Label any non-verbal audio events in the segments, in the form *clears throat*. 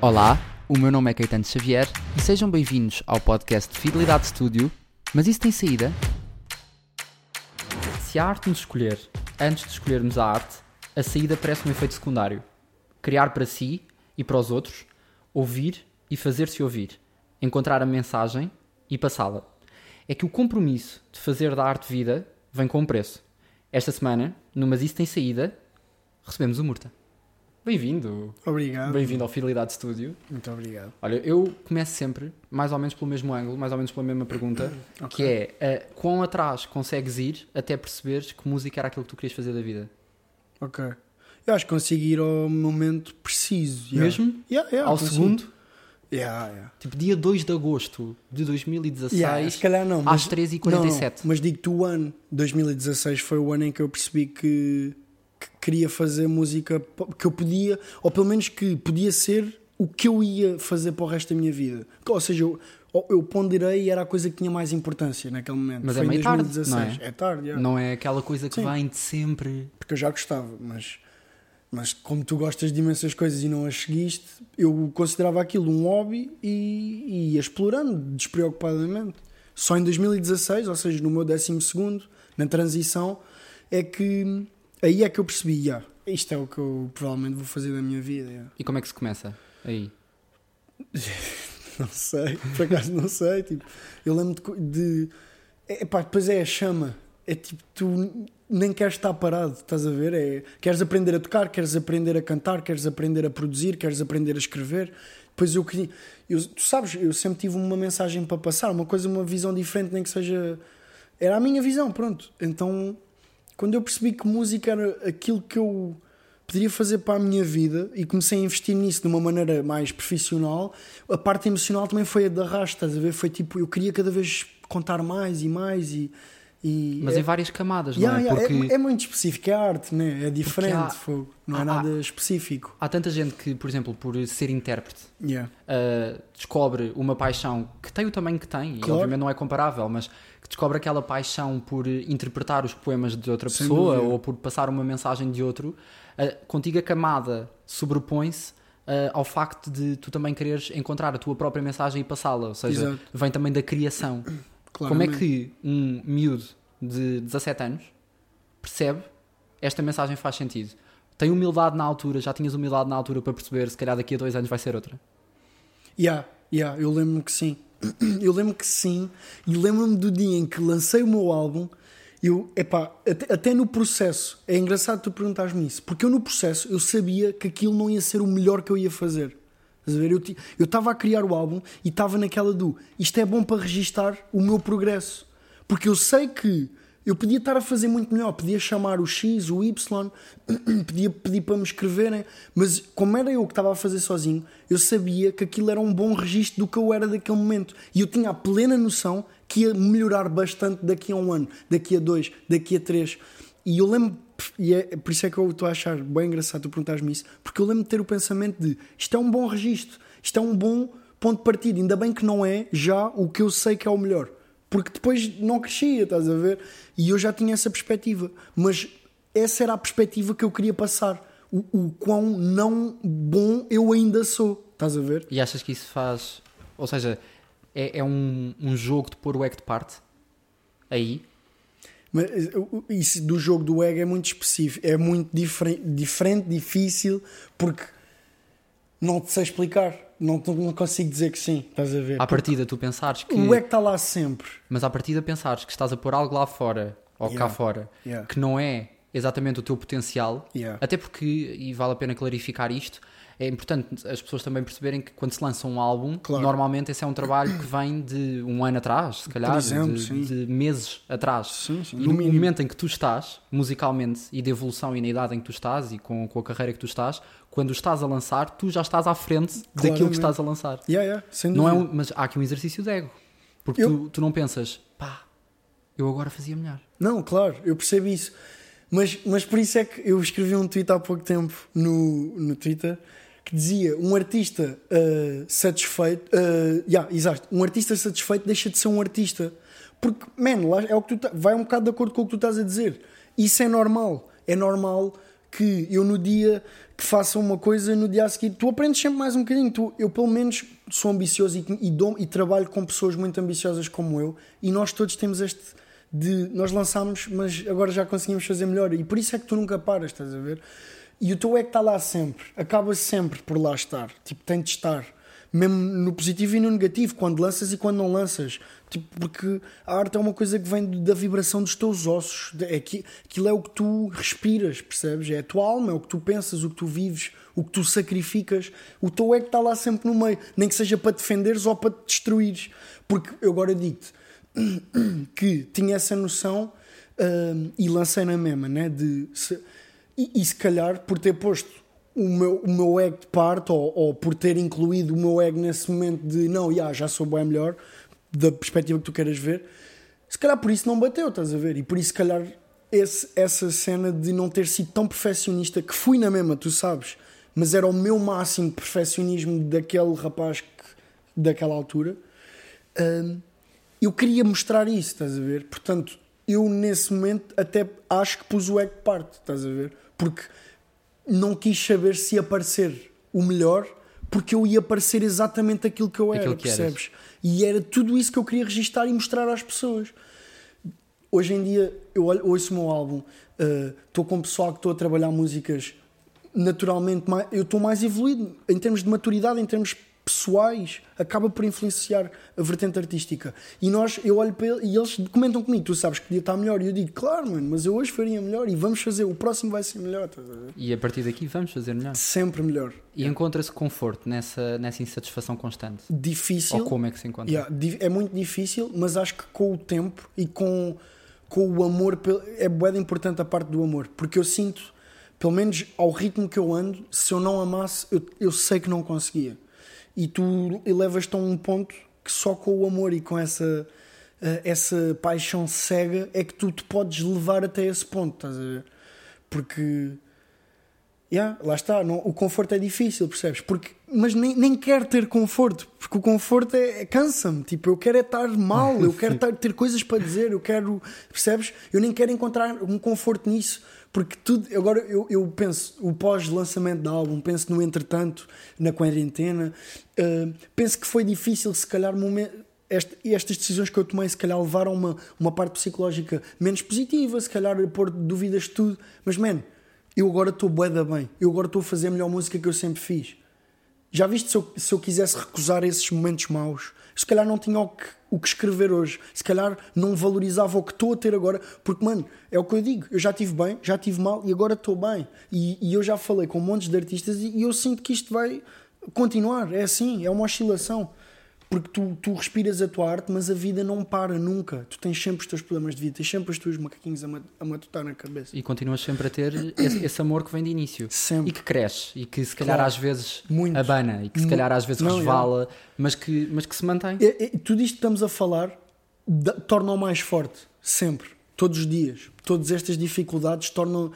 Olá, o meu nome é Caetano Xavier e sejam bem-vindos ao podcast de Fidelidade Studio. Mas isso tem saída? Se a arte nos escolher antes de escolhermos a arte, a saída parece um efeito secundário. Criar para si e para os outros, ouvir e fazer-se ouvir, encontrar a mensagem e passá-la. É que o compromisso de fazer da arte vida vem com um preço. Esta semana, no Mas Isso Tem Saída, recebemos o Murta. Bem-vindo! Obrigado. Bem-vindo ao Fidelidade Studio. Muito obrigado. Olha, eu começo sempre, mais ou menos pelo mesmo ângulo, mais ou menos pela mesma pergunta, *coughs* que é uh, quão atrás consegues ir até perceberes que música era aquilo que tu querias fazer da vida? Ok. Eu acho que consigo ir ao momento preciso. yeah. Mesmo? Yeah, yeah, Ao consigo. segundo? Yeah, yeah. Tipo, dia 2 de agosto de 2016, Yeah, se calhar não. às mas- 13h47. Não, não, mas digo-te o ano. 2016 foi o ano em que eu percebi que, que queria fazer música que eu podia, ou pelo menos que podia ser o que eu ia fazer para o resto da minha vida. Ou seja, eu, eu ponderei e era a coisa que tinha mais importância naquele momento. Mas é foi em meio tarde, 2016. não é? É tarde, yeah. Não é aquela coisa que Sim. vem de sempre. porque eu já gostava, mas, mas como tu gostas de imensas coisas e não as seguiste, eu considerava aquilo um hobby e, e ia explorando despreocupadamente. Só em 2016, ou seja, no meu 12 segundo, na transição, é que aí é que eu percebi, já, isto é o que eu provavelmente vou fazer da minha vida. já. E como é que se começa? Aí. *laughs* Não sei, por acaso não sei. Tipo, eu lembro de. de é, pá, depois é a chama. É tipo, tu nem queres estar parado, estás a ver? É, queres aprender a tocar, queres aprender a cantar, queres aprender a produzir, queres aprender a escrever. Depois eu queria. Eu, tu sabes, eu sempre tive uma mensagem para passar, uma coisa, uma visão diferente, nem que seja. Era a minha visão, pronto. Então, quando eu percebi que música era aquilo que eu poderia fazer para a minha vida e comecei a investir nisso de uma maneira mais profissional, a parte emocional também foi a de arrasto, estás a ver? Foi tipo, eu queria cada vez contar mais e mais e. e Mas é, em várias camadas, Yeah, não é? yeah, é- Porque é, muito específico, é arte, né? é diferente, há- fogo, não é há- nada específico. há tanta gente que, por exemplo, por ser intérprete, Yeah. uh, descobre uma paixão que tem o tamanho que tem, e Claro. obviamente não é comparável, mas que descobre aquela paixão por interpretar os poemas de outra Sem pessoa dúvida. ou por passar uma mensagem de outro, uh, contigo a camada sobrepõe-se uh, ao facto de tu também quereres encontrar a tua própria mensagem e passá-la, ou seja, Exato. vem também da criação. Como é claramente. que um miúdo de 17 anos percebe esta mensagem faz sentido? Tem humildade na altura, já tinhas humildade na altura para perceber se calhar daqui a dois anos vai ser outra. Yeah, yeah, eu lembro-me que sim. *clears throat* Eu lembro que sim. E lembro-me do dia em que lancei o meu álbum. Eu, epá, até, até no processo. É engraçado tu perguntares-me isso. Porque eu no processo eu sabia que aquilo não ia ser o melhor que eu ia fazer. Eu estava a criar o álbum e estava naquela do isto é bom para registar o meu progresso. Porque eu sei que eu podia estar a fazer muito melhor, podia chamar o X, o Y, *clears throat* podia pedir para me escreverem, mas como era eu que estava a fazer sozinho, eu sabia que aquilo era um bom registro do que eu era daquele momento. E eu tinha a plena noção que ia melhorar bastante daqui a um ano, daqui a dois, daqui a três. E eu lembro, e é por isso é que eu estou a achar bem engraçado tu perguntares-me isso, porque eu lembro de ter o pensamento de isto é um bom registro, isto é um bom ponto de partida, ainda bem que não é já o que eu sei que é o melhor. Porque depois não crescia, estás a ver? E eu já tinha essa perspectiva. Mas essa era a perspectiva que eu queria passar. O, o quão não bom eu ainda sou. Estás a ver? E achas que isso faz. Ou seja, é, é um, um jogo de pôr o ego de parte? Aí? Mas uh, isso do jogo do ego é muito específico. É muito diferente, diferente difícil, porque não te sei explicar. Não, não consigo dizer que sim. Estás a ver? À partida, tu pensares que. O ego está lá sempre. Mas à partida, pensares que estás a pôr algo lá fora, ou cá Yeah. fora, Yeah. que não é exatamente o teu potencial. Yeah. Até porque, e vale a pena clarificar isto, é importante as pessoas também perceberem que quando se lança um álbum, Claro. normalmente esse é um trabalho que vem de um ano atrás, se calhar, exemplo, de, de meses atrás. Sim, sim, E no mínimo. momento em que tu estás, musicalmente, e de evolução e na idade em que tu estás, e com, com a carreira que tu estás, quando estás a lançar, tu já estás à frente daquilo Claramente. que estás a lançar. Yeah, yeah, sem Não é dúvida. um- mas há aqui um exercício de ego. Porque Eu- tu, tu não pensas, pá, eu agora fazia melhor. Não, claro, eu percebo isso. Mas, mas por isso é que eu escrevi um tweet há pouco tempo no, no Twitter que dizia um artista uh, satisfeito, uh, yeah, exato, um artista satisfeito deixa de ser um artista. Porque, man, lá é o que tu tá- vai um bocado de acordo com o que tu estás a dizer. Isso é normal. É normal que eu no dia que faça uma coisa, no dia a seguir, tu aprendes sempre mais um bocadinho. Tu, eu, pelo menos, sou ambicioso e, e, dou, e trabalho com pessoas muito ambiciosas como eu, e nós todos temos este de nós lançámos, mas agora já conseguimos fazer melhor, e por isso é que tu nunca paras, estás a ver? E o teu que está lá sempre, acaba sempre por lá estar, tipo, tem de estar mesmo no positivo e no negativo, quando lanças e quando não lanças. Tipo, porque a arte é uma coisa que vem da vibração dos teus ossos. É que, aquilo é o que tu respiras, percebes? É a tua alma, é o que tu pensas, o que tu vives, o que tu sacrificas. O teu que está lá sempre no meio, nem que seja para defenderes ou para te destruires. Porque eu agora digo-te *coughs* que tinha essa noção uh, e lancei na mesma, né? De, se, e, e se calhar por ter posto o meu, o meu ego de parte, ou, ou, por ter incluído o meu ego nesse momento de não, yeah, já sou bem melhor, da perspectiva que tu queiras ver, se calhar por isso não bateu, estás a ver? E por isso, se calhar, esse, essa cena de não ter sido tão perfeccionista, que fui na mesma, tu sabes, mas era o meu máximo de perfeccionismo daquele rapaz que, daquela altura, hum, eu queria mostrar isso, estás a ver? Portanto, eu nesse momento até acho que pus o ego de parte, estás a ver? Porque não quis saber se ia parecer o melhor, porque eu ia parecer exatamente aquilo que eu era, que percebes? Eras. E era tudo isso que eu queria registar e mostrar às pessoas. Hoje em dia, eu ouço o meu álbum, estou uh, com o pessoal que estou a trabalhar músicas naturalmente, mais, eu estou mais evoluído em termos de maturidade, em termos pessoais acaba por influenciar a vertente artística. E nós, eu olho para ele e eles comentam comigo: tu sabes que podia estar melhor. E eu digo: claro, mano, mas eu hoje faria melhor e vamos fazer, o próximo vai ser melhor. E a partir daqui vamos fazer melhor. Sempre melhor. E yeah. encontra-se conforto nessa, nessa insatisfação constante? Difícil. Ou como é que se encontra? Yeah, é muito difícil, mas acho que com o tempo e com, com o amor, é bem importante a parte do amor, porque eu sinto, pelo menos ao ritmo que eu ando, se eu não amasse, eu, eu sei que não conseguia e tu elevas-te a um ponto que só com o amor e com essa, uh, essa paixão cega é que tu te podes levar até esse ponto, estás a ver? Porque, yeah, lá está, não, o conforto é difícil, percebes? Porque, mas nem, nem quero ter conforto, porque o conforto é, é cansa-me, tipo, eu quero é estar mal, eu quero *laughs* estar, ter coisas para dizer, eu quero, percebes? Eu nem quero encontrar um conforto nisso. Porque tudo, agora eu, eu penso, o pós-lançamento do álbum, penso no entretanto, na quarentena, uh, penso que foi difícil, se calhar, momento, este, estas decisões que eu tomei, se calhar, levaram uma, uma parte psicológica menos positiva, se calhar, pôr dúvidas de tudo, mas, man, eu agora estou bué da bem, eu agora estou a fazer a melhor música que eu sempre fiz. Já viste se eu, se eu quisesse recusar esses momentos maus? Se calhar não tinha o que, o que escrever hoje. Se calhar não valorizava o que estou a ter agora. Porque, mano, é o que eu digo. Eu já estive bem, já estive mal e agora estou bem. E, e, eu já falei com montes de artistas e, e eu sinto que isto vai continuar. É assim, é uma oscilação. Porque tu, tu respiras a tua arte, mas a vida não para nunca. Tu tens sempre os teus problemas de vida, tens sempre os teus macaquinhos a, a matutar na cabeça. E continuas sempre a ter esse, esse, amor que vem de início. Sempre. E que cresce. E que se calhar claro. às vezes Muito. abana. E que se calhar às vezes não, resvala. É. Mas, que, mas que se mantém. É, é, tudo isto que estamos a falar torna-o mais forte. Sempre. Todos os dias. Todas estas dificuldades tornam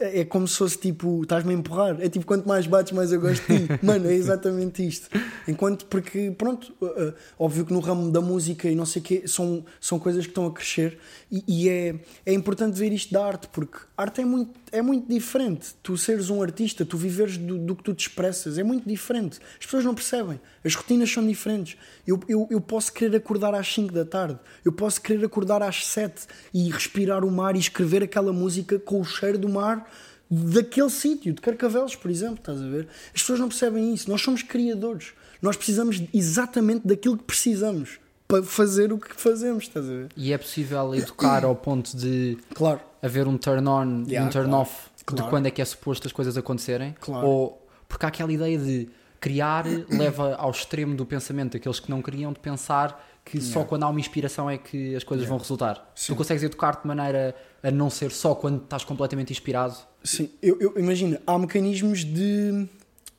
é, é como se fosse tipo, estás-me a empurrar. É tipo, quanto mais bates, mais eu gosto de ti. *laughs* Mano, é exatamente isto. Enquanto, porque, pronto, uh, óbvio que no ramo da música e não sei o quê, são, são coisas que estão a crescer e, e, é, é importante ver isto da arte, porque arte é muito, é muito diferente. Tu seres um artista, tu viveres do, do que tu te expressas, é muito diferente. As pessoas não percebem. As rotinas são diferentes. Eu, eu, eu posso querer acordar às 5 da tarde, eu posso querer acordar às 7 e respirar o mar e escrever aquela música com o cheiro do mar daquele sítio, de Carcavelos, por exemplo, estás a ver? As pessoas não percebem isso. Nós somos criadores. Nós precisamos exatamente daquilo que precisamos para fazer o que fazemos, estás a ver? E é possível educar ao ponto de *coughs* claro. haver um turn on yeah, um turn claro. off claro. de quando é que é suposto as coisas acontecerem? Claro. Ou porque há aquela ideia de criar *coughs* leva ao extremo do pensamento daqueles que não queriam de pensar que yeah. só quando há uma inspiração é que as coisas yeah. vão resultar. Sim. Tu consegues educar-te de maneira a não ser só quando estás completamente inspirado? Sim, eu, eu imagino, há mecanismos de,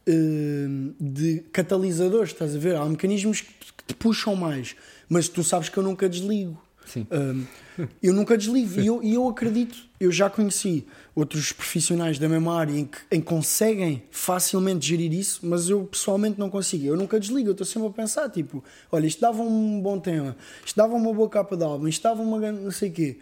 uh, de catalisadores, estás a ver? Há mecanismos que te puxam mais, mas tu sabes que eu nunca desligo. Sim. Uh, eu nunca desligo e eu, eu acredito, eu já conheci outros profissionais da mesma área em que, em conseguem facilmente gerir isso, mas eu pessoalmente não consigo. Eu nunca desligo, eu estou sempre a pensar, tipo, olha, isto dava um bom tema, isto dava uma boa capa de álbum, isto dava uma não sei o quê.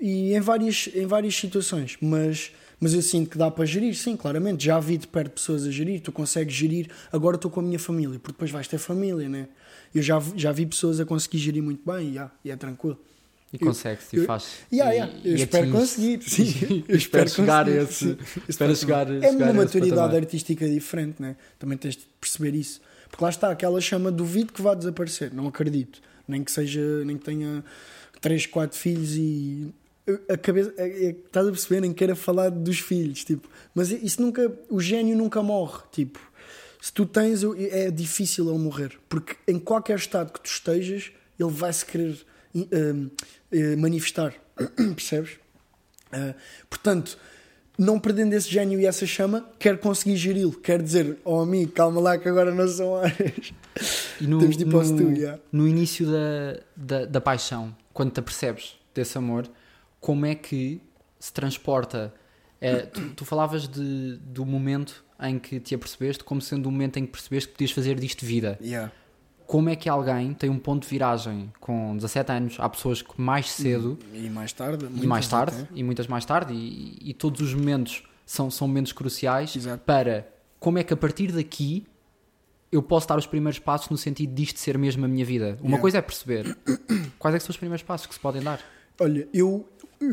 E em várias, em várias situações, mas Mas eu sinto que dá para gerir, sim, claramente. Já vi de perto pessoas a gerir, tu consegues gerir. Agora estou com a minha família, porque depois vais ter família, né? Eu já, já vi pessoas a conseguir gerir muito bem e, e é tranquilo. E consegue-se e faz. Yeah, yeah, eu e espero conseguir. Sim, *laughs* eu espero chegar a esse- espero chegar- É uma maturidade artística diferente, né? Também tens de perceber isso. Porque lá está, aquela chama duvido que vá desaparecer. Não acredito. Nem que seja, nem que tenha 3, 4 filhos e. A cabeça, é, é, estás a perceber? Nem queira falar dos filhos, tipo, mas isso nunca, o gênio nunca morre, tipo, se tu tens, é difícil ele morrer, porque em qualquer estado que tu estejas, ele vai se querer hum, eh, manifestar, *coughs* percebes? Ah, portanto, não perdendo esse gênio e essa chama, quer conseguir geri-lo, quer dizer, oh amigo, calma lá que agora não são horas. E no, *laughs* Temos de ir para o no, yeah. no início da, da, da paixão, quando te apercebes desse amor, como é que se transporta? É, tu, tu falavas de, do momento em que te apercebeste como sendo o momento em que percebeste que podias fazer disto vida. Yeah. Como é que alguém tem um ponto de viragem com 17 anos? Há pessoas que mais cedo E mais tarde, e mais tarde, até. e muitas mais tarde, e, e todos os momentos são, são momentos cruciais Exato. para como é que a partir daqui eu posso dar os primeiros passos no sentido disto ser mesmo a minha vida. Uma Yeah. coisa é perceber *coughs* quais é que são os primeiros passos que se podem dar. Olha, eu,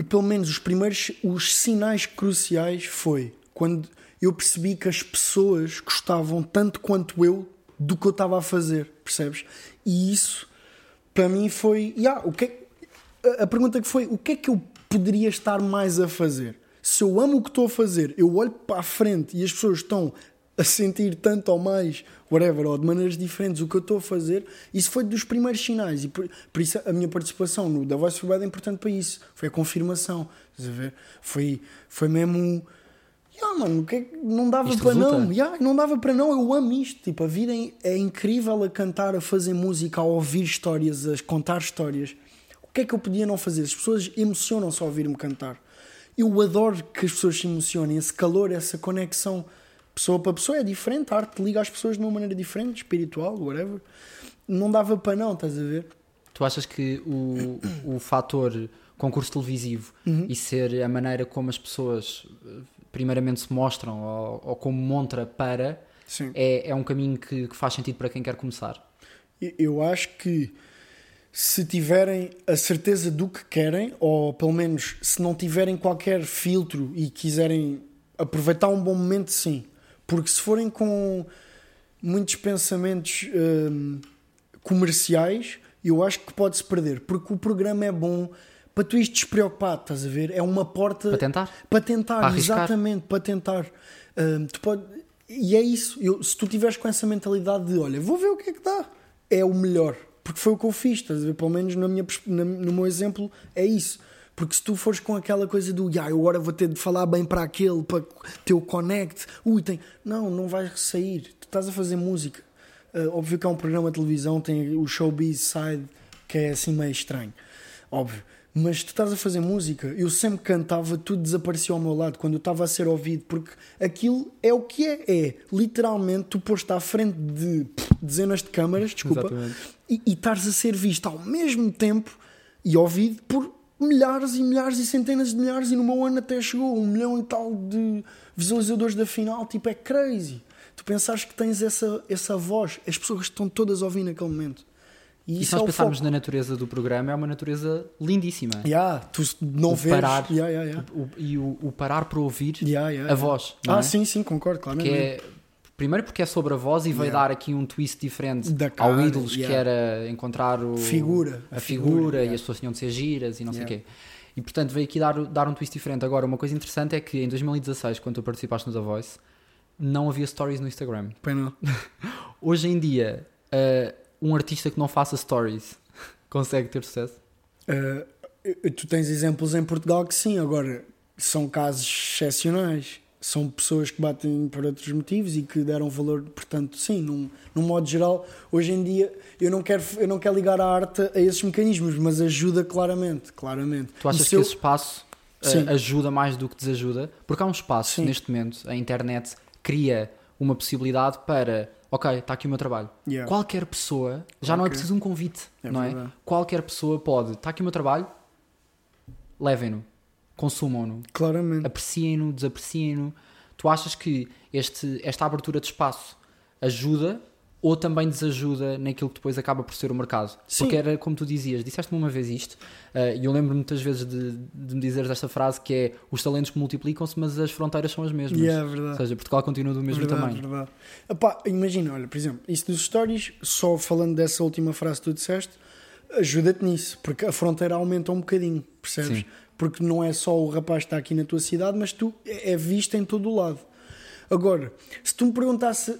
pelo menos os primeiros, os sinais cruciais foi quando eu percebi que as pessoas gostavam tanto quanto eu do que eu estava a fazer, percebes? E isso, para mim, foi. Yeah, o que é- a- a pergunta que foi: o que é que eu poderia estar mais a fazer? Se eu amo o que estou a fazer, eu olho para a frente e as pessoas estão a sentir tanto ou mais, whatever, ou de maneiras diferentes o que eu estou a fazer, isso foi dos primeiros sinais. E por, por isso a minha participação no The Voice for Bad é importante para isso. Foi a confirmação. Estás a ver? Foi, foi mesmo. Yeah, mano, que é que- não dava Isto para resulta. não. Yeah, não dava para não. Eu amo isto. Tipo, a vida é, é incrível a cantar, a fazer música, a ouvir histórias, a contar histórias. O que é que eu podia não fazer? As pessoas emocionam-se ao ouvir-me cantar. Eu adoro que as pessoas se emocionem. Esse calor, essa conexão, pessoa para pessoa é diferente. A arte liga as pessoas de uma maneira diferente, espiritual, whatever. Não dava para não, estás a ver? Tu achas que o, o fator concurso televisivo Uhum. e ser a maneira como as pessoas eh, primeiramente se mostram ou, ou como montra para Sim. é, é um caminho que, que faz sentido para quem quer começar? Eu acho que se tiverem a certeza do que querem, ou pelo menos se não tiverem qualquer filtro e quiserem aproveitar um bom momento, sim. Porque se forem com muitos pensamentos hum, comerciais, eu acho que pode-se perder. Porque o programa é bom para tu ires despreocupado, estás a ver? É uma porta Para tentar? para tentar, Para exatamente, para tentar. Hum, pode- E é isso. Eu, se tu tiveres com essa mentalidade de olha, vou ver o que é que dá, é o melhor. Porque foi o que eu fiz, estás a ver? Pelo menos na minha, na- no meu exemplo, é isso. Porque se tu fores com aquela coisa do "Ya, eu agora vou ter de falar bem para aquele, para ter o connect, ui, tem. Não, não vais sair. Tu estás a fazer música. Uh, óbvio que é um programa de televisão, tem o showbiz side, que é assim meio estranho. Óbvio. Mas tu estás a fazer música, eu sempre cantava, tudo desaparecia ao meu lado quando eu estava a ser ouvido, porque aquilo é o que é. É literalmente tu posto à frente de dezenas de câmaras, desculpa, Exatamente. e, e estares a ser visto ao mesmo tempo e ouvido por milhares e milhares e centenas de milhares, e no meu ano até chegou um milhão e tal de visualizadores da final, tipo, é crazy. Tu pensares que tens essa, essa voz, as pessoas estão todas a ouvir naquele momento. E E se nós é pensarmos foco. na natureza do programa, é uma natureza lindíssima. Yeah, tu não O vês. parar. Yeah, yeah, yeah. O- e o, o parar para ouvir a voz. Ah, é? sim, sim, concordo, Que claramente. é, primeiro porque é sobre a voz e vai Yeah. dar aqui um twist diferente Da ao cara, ídolos que yeah. era encontrar o, Figura, a, a figura, figura, e yeah. as pessoas tinham de ser giras e não sei o quê. E portanto veio aqui dar, dar um twist diferente. Agora, uma coisa interessante é que em 2016, quando tu participaste no The Voice, não havia stories no Instagram. Pena. *laughs* Hoje em dia, eh, um artista que não faça stories *laughs* consegue ter sucesso? Uh, tu tens exemplos em Portugal que sim, agora são casos excepcionais. São pessoas que batem por outros motivos e que deram valor, portanto, sim, num, num modo geral, hoje em dia eu não quero, eu não quero ligar a arte a esses mecanismos, mas ajuda claramente, claramente. Tu achas que eu- esse espaço eh, Sim. ajuda mais do que desajuda? Porque há um espaço Sim. neste momento, a internet cria uma possibilidade para, ok, está aqui o meu trabalho. Yeah. Qualquer pessoa, já não é preciso um convite, É não verdade. é? Qualquer pessoa pode, está aqui o meu trabalho, levem-no. Consumam-no. Claramente. Apreciem-no, desapreciem-no. Tu achas que este, esta abertura de espaço ajuda ou também desajuda naquilo que depois acaba por ser o mercado? Sim. Porque era como tu dizias, disseste-me uma vez isto, eh, e eu lembro muitas vezes de, de me dizeres esta frase que é os talentos multiplicam-se, mas as fronteiras são as mesmas. Yeah, é Ou verdade. seja, Portugal continua do mesmo verdade, tamanho. verdade. Epá, imagina, olha, por exemplo, isso dos stories, só falando dessa última frase que tu disseste, ajuda-te nisso, porque a fronteira aumenta um bocadinho, percebes? Sim. Porque não é só o rapaz que está aqui na tua cidade, mas tu é é visto em todo o lado. Agora, se tu me perguntasse,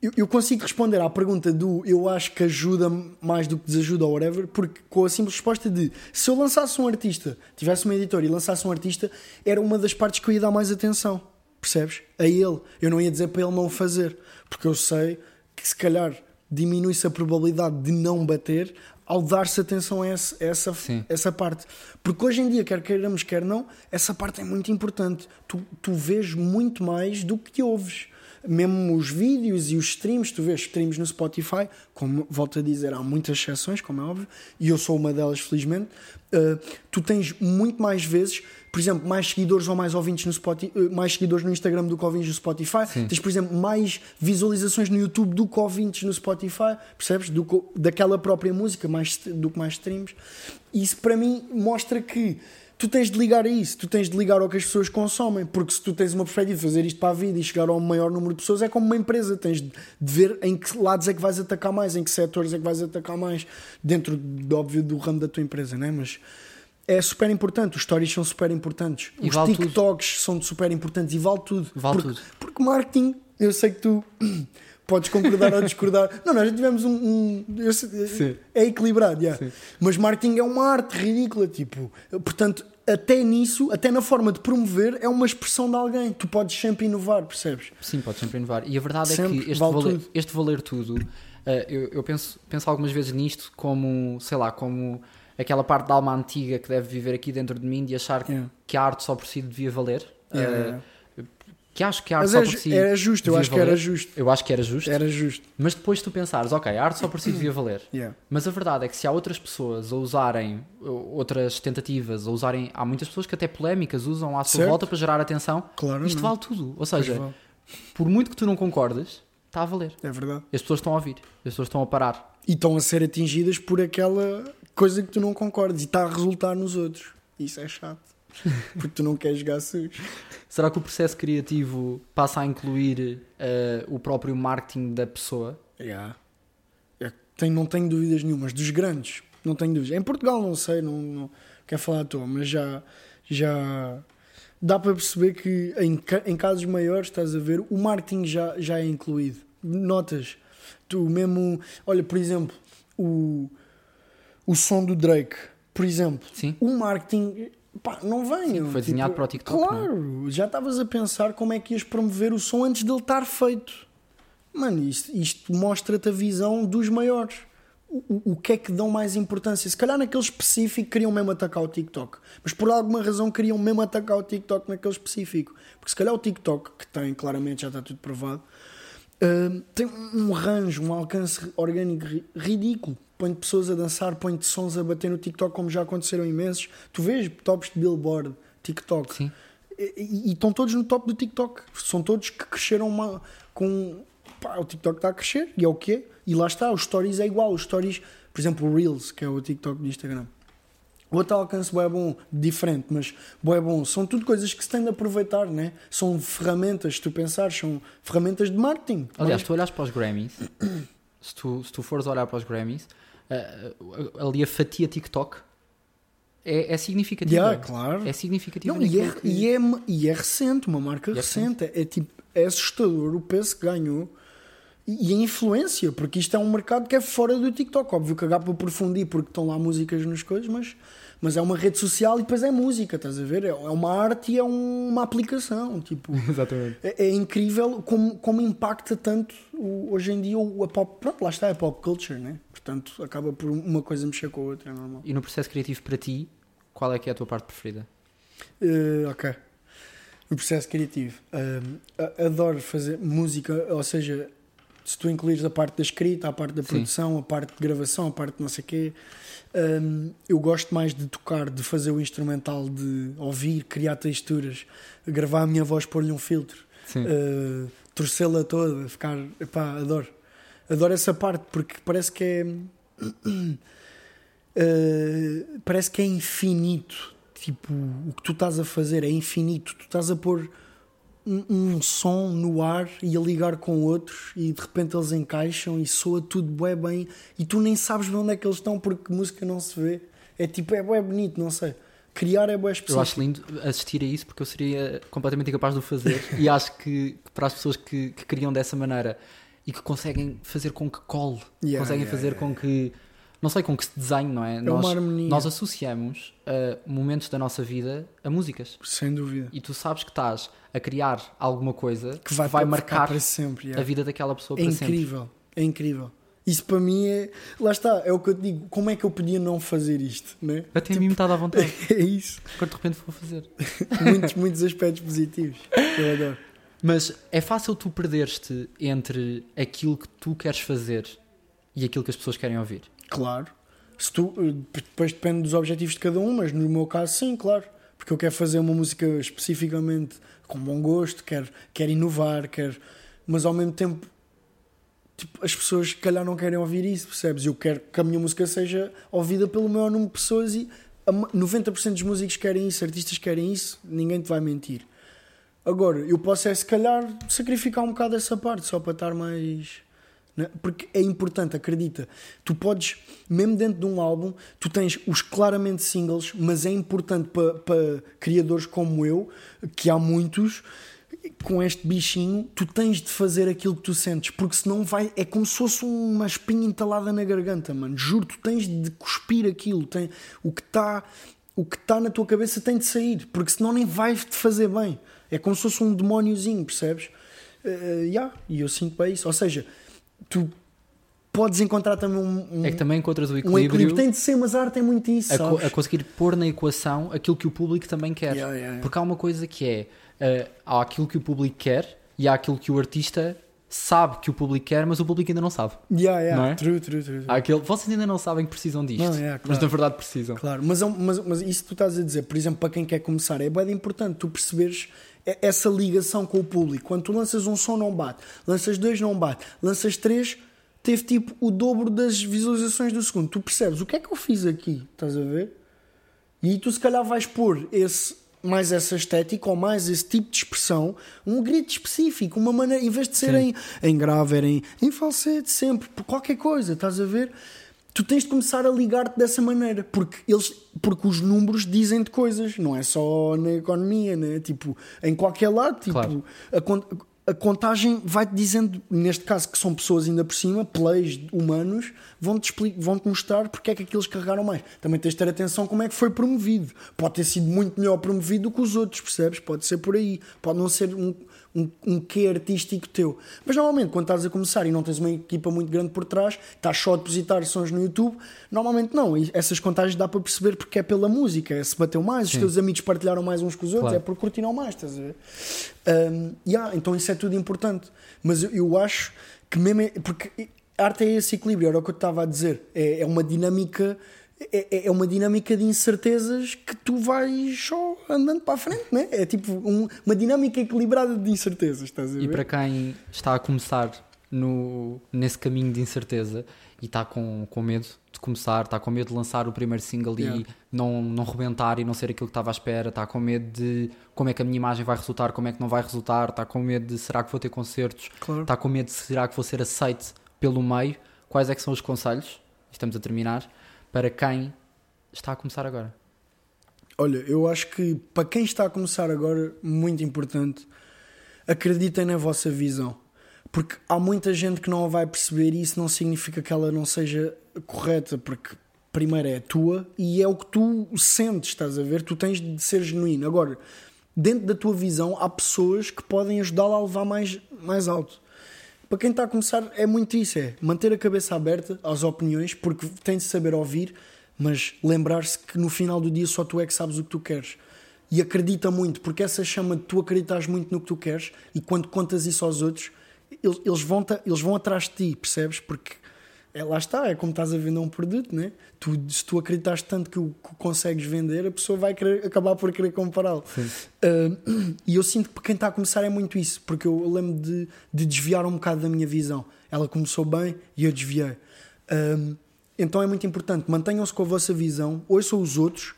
eu, eu consigo responder à pergunta do eu acho que ajuda mais do que desajuda ou whatever, porque com a simples resposta de se eu lançasse um artista, tivesse uma editora e lançasse um artista, era uma das partes que eu ia dar mais atenção, percebes? A ele. Eu não ia dizer para ele não o fazer, porque eu sei que se calhar diminui-se a probabilidade de não bater ao dar-se atenção a essa, a essa, Sim. essa parte. Porque hoje em dia, quer queiramos, quer não, essa parte é muito importante. Tu, tu vês muito mais do que ouves. Mesmo os vídeos e os streams, tu vês streams no Spotify, como volto a dizer, há muitas exceções, como é óbvio, e eu sou uma delas, felizmente. Uh, tu tens muito mais vezes, por exemplo, mais seguidores ou mais ouvintes no Spotify, uh, mais seguidores no Instagram do que ouvintes no Spotify. Tens, por exemplo, mais visualizações no YouTube do que ouvintes no Spotify, percebes? Do que, daquela própria música, mais, do que mais streams. Isso para mim mostra que tu tens de ligar a isso, tu tens de ligar ao que as pessoas consomem, porque se tu tens uma perspectiva de fazer isto para a vida e chegar ao maior número de pessoas, é como uma empresa, tens de ver em que lados é que vais atacar mais, em que setores é que vais atacar mais, dentro, de, óbvio, do ramo da tua empresa, né? Mas é super importante, os stories são super importantes, E os vale tudo. TikToks são super importantes e vale tudo. Vale porque, tudo. porque marketing, eu sei que tu podes concordar ou discordar. Não, nós já tivemos um. um- Sim. é equilibrado, yeah. Sim. mas marketing é uma arte ridícula, tipo. Portanto, até nisso, até na forma de promover, é uma expressão de alguém. Tu podes sempre inovar, percebes? Sim, pode sempre inovar. E a verdade é Sempre, que este, vale valer, tudo. este valer tudo, eh, eu, eu penso, penso algumas vezes nisto como, sei lá, como aquela parte da alma antiga que deve viver aqui dentro de mim de achar que- Yeah. que a arte só por si devia valer. Yeah, Eh, yeah. Que acho que a arte Mas só é por si. era justo, eu acho que era valer. justo. Eu acho que era justo. Era justo. Mas depois tu pensares, ok, a arte só por si devia valer. Yeah. Mas a verdade é que se há outras pessoas a usarem outras tentativas, a usarem. Há muitas pessoas que até polémicas usam à sua Certo. volta para gerar atenção. Claro, Isto não. vale tudo. Ou seja, vale. por muito que tu não concordes, está a valer. É verdade. As pessoas estão a ouvir, as pessoas estão a parar. E estão a ser atingidas por aquela coisa que tu não concordas e está a resultar nos outros. Isso é chato. Porque tu não queres jogar sujo. Será que o processo criativo passa a incluir uh, o próprio marketing da pessoa? Yeah. É, tenho, não tenho dúvidas nenhumas. Dos grandes, não tenho dúvidas. Em Portugal, não sei, não, não quero falar à toa, mas já, já dá para perceber que em, em casos maiores, estás a ver, o marketing já, já é incluído. Notas, tu mesmo, olha, por exemplo, o, o som do Drake, por exemplo, Sim. o marketing. Pá, não vem. foi desenhado para o TikTok, é? Claro, já estavas a pensar como é que ias promover o som antes dele estar feito. Mano, isto, isto mostra-te a visão dos maiores. O, o- o que é que dão mais importância? Se calhar naquele específico queriam mesmo atacar o TikTok, mas por alguma razão queriam mesmo atacar o TikTok naquele específico. Porque se calhar o TikTok, que tem, claramente já está tudo provado, hum, tem um range, um alcance orgânico ri- ridículo. Põe pessoas a dançar, põe sons a bater no TikTok, como já aconteceram imensos. Tu vês tops de Billboard, TikTok. Sim. E, e- e estão todos no top do TikTok. São todos que cresceram uma, com. Pá, o TikTok está a crescer e é o que é. E lá está, os stories é igual. Os stories, por exemplo, o Reels, que é o TikTok do Instagram. Outro alcance é bom, diferente, mas é bom. São tudo coisas que se tem de aproveitar, né? São ferramentas, se tu pensares, são ferramentas de marketing. Aliás, Mas- tu olhas para os Grammys, *coughs* se tu, se tu fores olhar para os Grammys, ali a fatia TikTok é, é significativa. Yeah, claro. É significativa. Não, e, é, que- e, é, e é recente, uma marca é recente. É, tipo, é assustador o peso que ganhou e, e a influência, porque isto é um mercado que é fora do TikTok. Óbvio que dá para aprofundir porque estão lá músicas nas coisas, mas, mas é uma rede social e depois é música, estás a ver? É, é uma arte e é um- uma aplicação. Tipo, *laughs* Exatamente. é, é incrível como, como impacta tanto o- hoje em dia o, a pop. Pronto, lá está, é pop culture, né? Portanto, acaba por uma coisa mexer com a outra, é normal. E no processo criativo para ti, qual é que é a tua parte preferida? Eh, ok. O processo criativo. Um, a- adoro fazer música, ou seja, se tu incluires a parte da escrita, a parte da produção, a parte de gravação, a parte de não sei o quê, hum, eu gosto mais de tocar, de fazer o instrumental, de ouvir, criar texturas, gravar a minha voz, pôr-lhe um filtro, uh, torcê-la toda, ficar. Epá, adoro. Adoro essa parte porque parece que é. Uh, *clears throat* parece que é infinito. Tipo, o que tu estás a fazer é infinito. Tu estás a pôr um, um, som no ar e a ligar com outros e de repente eles encaixam e soa tudo bué bem e tu nem sabes onde é que eles estão porque música não se vê. É tipo, é bué bonito, não sei. Criar é específico. Eu acho lindo assistir a isso porque eu seria completamente incapaz de o fazer e acho que, que para as pessoas que, que criam dessa maneira e que conseguem fazer com que cole, yeah, conseguem yeah, fazer yeah. com que não sei com que se desenhe, não é? é nós, nós associamos uh, momentos da nossa vida a músicas. Sem dúvida. E tu sabes que estás a criar alguma coisa que vai, vai marcar para sempre, yeah. a vida daquela pessoa é para incrível, sempre. É incrível. Isso para mim é. Lá está, é o que eu te digo. Como é que eu podia não fazer isto? Né? Até tipo, a mim me está dar vontade. *laughs* É isso. Agora de repente vou fazer. *laughs* muitos, muitos aspectos positivos. Eu adoro. Mas é fácil tu perderes-te entre aquilo que tu queres fazer e aquilo que as pessoas querem ouvir. Claro. Se tu, depois depende dos objetivos de cada um, mas no meu caso, sim, claro. Porque eu quero fazer uma música especificamente com bom gosto, quero, quero inovar, quero. Mas ao mesmo tempo, tipo, as pessoas, se calhar, não querem ouvir isso, percebes? Eu quero que a minha música seja ouvida pelo maior número de pessoas e 90% dos músicos querem isso, artistas querem isso, ninguém te vai mentir. Agora, eu posso é, se calhar, sacrificar um bocado essa parte só para estar mais né? Porque é importante, acredita. Tu podes, mesmo dentro de um álbum, tu tens os claramente singles, mas é importante para, para criadores como eu, que há muitos, com este bichinho, tu tens de fazer aquilo que tu sentes, porque senão vai. É como se fosse uma espinha entalada na garganta, mano. Juro, tu tens de cuspir aquilo. Tem, o que está o que está na tua cabeça tem de sair, porque senão nem vai te fazer bem. É como se fosse um demóniozinho, percebes? Uh, yeah, e eu sinto bem isso. Ou seja, tu podes encontrar também um, um, É que também encontras o equilíbrio. Um equilíbrio tem de ser, mas a arte é muito isso. A, co a, conseguir pôr na equação aquilo que o público também quer. Yeah, yeah, yeah. Porque há uma coisa que é: uh, há aquilo que o público quer e há aquilo que o artista sabe que o público quer, mas o público ainda não sabe. Yeah, yeah. Não é? true, true, true, true. Aquele, vocês ainda não sabem que precisam disto, não, yeah, claro. mas na verdade precisam. Claro, mas, é mas, mas isso que tu estás a dizer, por exemplo, para quem quer começar, é bem importante tu perceberes essa ligação com o público. Quando tu lanças um som, não bate, lanças dois, não bate, lanças três, teve tipo o dobro das visualizações do segundo. Tu percebes o que é que eu fiz aqui, estás a ver? E tu se calhar vais pôr esse, mais essa estética ou mais esse tipo de expressão, um grito específico, uma maneira, em vez de ser em, em grave, em, em falsete, sempre, por qualquer coisa, estás a ver? Tu tens de começar a ligar-te dessa maneira, porque eles, porque os números dizem-te coisas, não é só na economia, né? tipo, em qualquer lado, tipo, claro. A, contagem vai-te dizendo, neste caso que são pessoas ainda por cima, plays humanos, vão-te vão mostrar porque é que aqueles carregaram mais. Também tens de ter atenção como é que foi promovido. Pode ter sido muito melhor promovido do que os outros, percebes? Pode ser por aí. Pode não ser um, um, um quê artístico teu. Mas normalmente, quando estás a começar e não tens uma equipa muito grande por trás, estás só a depositar sons no YouTube, normalmente não. E essas contagens dá para perceber porque é pela música, é se bateu mais, Sim. os teus amigos partilharam mais uns com os outros, claro. é porque curtiram mais, estás a ver? Um, yeah, então isso é tudo importante. Mas eu, eu acho que mesmo. É, porque arte é esse equilíbrio, era o que eu estava a dizer. É, é uma dinâmica é, é, é uma dinâmica de incertezas que tu vais só andando para a frente, né? é tipo um, uma dinâmica equilibrada de incertezas. Estás a ver? E para quem está a começar no, nesse caminho de incerteza e está com, com medo de começar, está com medo de lançar o primeiro single yeah. e não, não rebentar e não ser aquilo que estava à espera, está com medo de como é que a minha imagem vai resultar, como é que não vai resultar, está com medo de será que vou ter concertos, claro. está com medo de será que vou ser aceite pelo meio, quais é que são os conselhos? Estamos a terminar para quem está a começar agora? Olha, eu acho que para quem está a começar agora, muito importante, acreditem na vossa visão. Porque há muita gente que não a vai perceber e isso não significa que ela não seja correta, porque primeiro é a tua e é o que tu sentes, estás a ver? Tu tens de ser genuíno. Agora, dentro da tua visão, há pessoas que podem ajudá-la a levar mais, mais alto para quem está a começar é muito isso, é manter a cabeça aberta às opiniões, porque tem de saber ouvir, mas lembrar-se que no final do dia só tu é que sabes o que tu queres. E acredita muito, porque essa chama de tu acreditas muito no que tu queres e quando contas isso aos outros, eles, vão, eles vão atrás de ti, percebes? Porque é, lá está, é como estás a vender um produto, né? Tu, se tu acreditas tanto que o, que consegues vender, a pessoa vai querer, acabar por querer comprá-lo. Uh, e eu sinto que quem está a começar é muito isso, porque eu lembro de, de desviar um bocado da minha visão. Ela começou bem e eu desviei. Uh, então é muito importante, mantenham-se com a vossa visão, ouçam os outros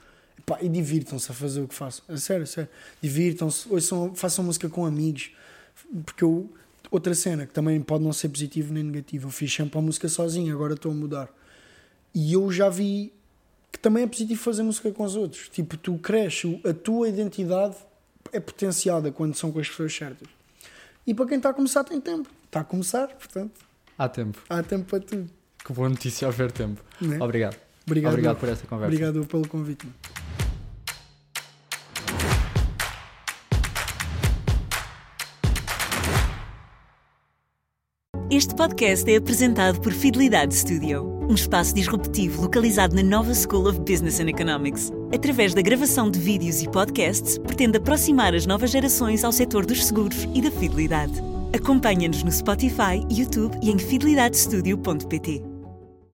e divirtam-se a fazer o que façam. A sério, a sério. Divirtam-se, façam música com amigos, porque eu outra cena que também pode não ser positivo nem negativo. Eu fiz sempre a música sozinho, agora estou a mudar. E eu já vi que também é positivo fazer música com os outros. Tipo, tu cresces, a tua identidade é potenciada quando são com as pessoas certas. E para quem está a começar, tem tempo. Está a começar, portanto. Há tempo. Há tempo para tudo. Que boa notícia haver tempo. É? Obrigado. Obrigado. Obrigado por esta conversa. Obrigado pelo convite. Este podcast é apresentado por Fidelidade Studio, um espaço disruptivo localizado na Nova School of Business and Economics. Através da gravação de vídeos e podcasts, pretende aproximar as novas gerações ao setor dos seguros e da fidelidade. Acompanha-nos no Spotify, YouTube e em fidelidadestudio.pt.